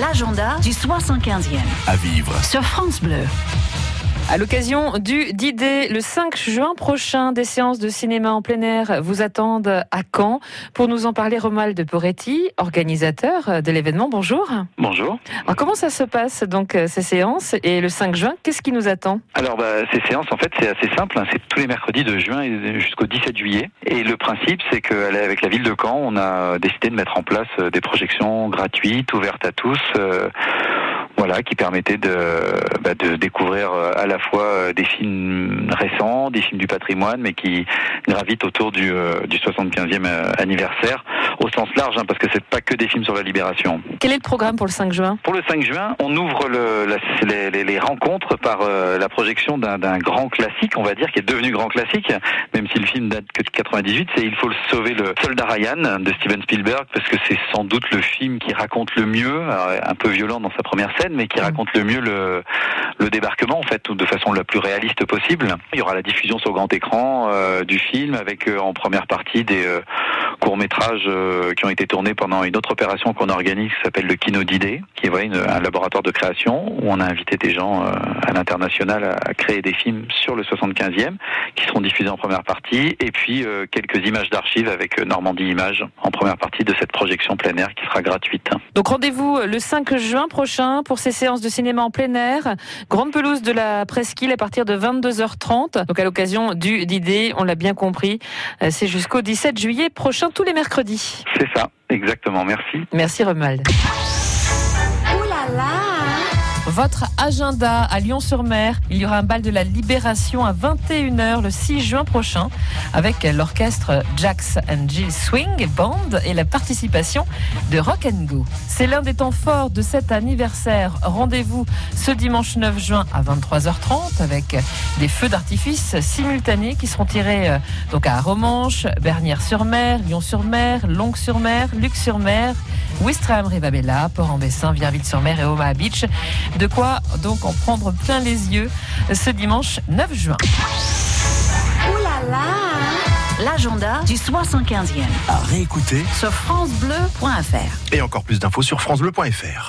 L'agenda du 75e À vivre. sur France Bleu. À l'occasion du d'idée le 5 juin prochain, des séances de cinéma en plein air vous attendent à Caen. Pour nous en parler, Romuald Poretti, organisateur de l'événement. Bonjour. Bonjour. Alors, comment ça se passe donc euh, ces séances et le 5 juin, qu'est-ce qui nous attend? Alors bah, ces séances, en fait, c'est assez simple. hein. C'est tous les mercredis de juin jusqu'au 17 juillet. Et le principe, c'est qu'avec la ville de Caen, on a décidé de mettre en place euh, des projections gratuites, ouvertes à tous. euh, voilà, qui permettaient de, bah, découvrir euh, à la fois euh, des films récents, des films du patrimoine, mais qui gravitent autour du, euh, du 75e euh, anniversaire, au sens large, hein, parce que c'est pas que des films sur la libération. Quel est le programme pour le 5 juin? Pour le 5 juin, on ouvre le, la- les, les- les rencontres par euh, la projection d'un grand classique, on va dire, qui est devenu grand classique, même si le film date que de 98, c'est Il faut le sauver le soldat Ryan de Steven Spielberg, parce que c'est sans doute le film qui raconte le mieux, un peu violent dans sa première scène, mais qui raconte le mieux le, le débarquement, en fait, de façon la plus réaliste possible. Il y aura la diffusion sur grand écran euh, du film, avec euh, en première partie des courts-métrages euh, qui ont été tournés pendant une autre opération qu'on organise qui s'appelle le Kino d'idées, qui est une- un laboratoire de création où on a invité des gens euh, à l'international à, créer des films sur le 75e qui seront diffusés en première partie et puis euh, quelques images d'archives avec Normandie Images en première partie de cette projection plein air qui sera gratuite. Donc rendez-vous le 5 juin prochain pour ces séances de cinéma en plein air. Grande pelouse de la Presqu'île à partir de 22h30. Donc à l'occasion du d'idée, on l'a bien compris, c'est jusqu'au 17 juillet prochain tous les mercredis. C'est ça, exactement, merci. Merci Romuald. Votre agenda à Lyon-sur-Mer, il y aura un bal de la Libération à 21h le 6 juin prochain avec l'orchestre Jax and Jill Swing Band et la participation de Rock and Go. C'est l'un des temps forts de cet anniversaire. Rendez-vous ce dimanche 9 juin à 23h30 avec des feux d'artifice simultanés qui seront tirés euh, donc à Romanche, Bernières-sur-Mer, Lyon-sur-Mer, Longue-sur-Mer, Luc-sur-Mer, Ouistreham, Rivabella, Port-en-Bessin, Vierville-sur-Mer et Omaha Beach. De quoi donc en prendre plein les yeux ce dimanche 9 juin. L'agenda du 75e À réécouter sur FranceBleu.fr. et encore plus d'infos sur FranceBleu.fr.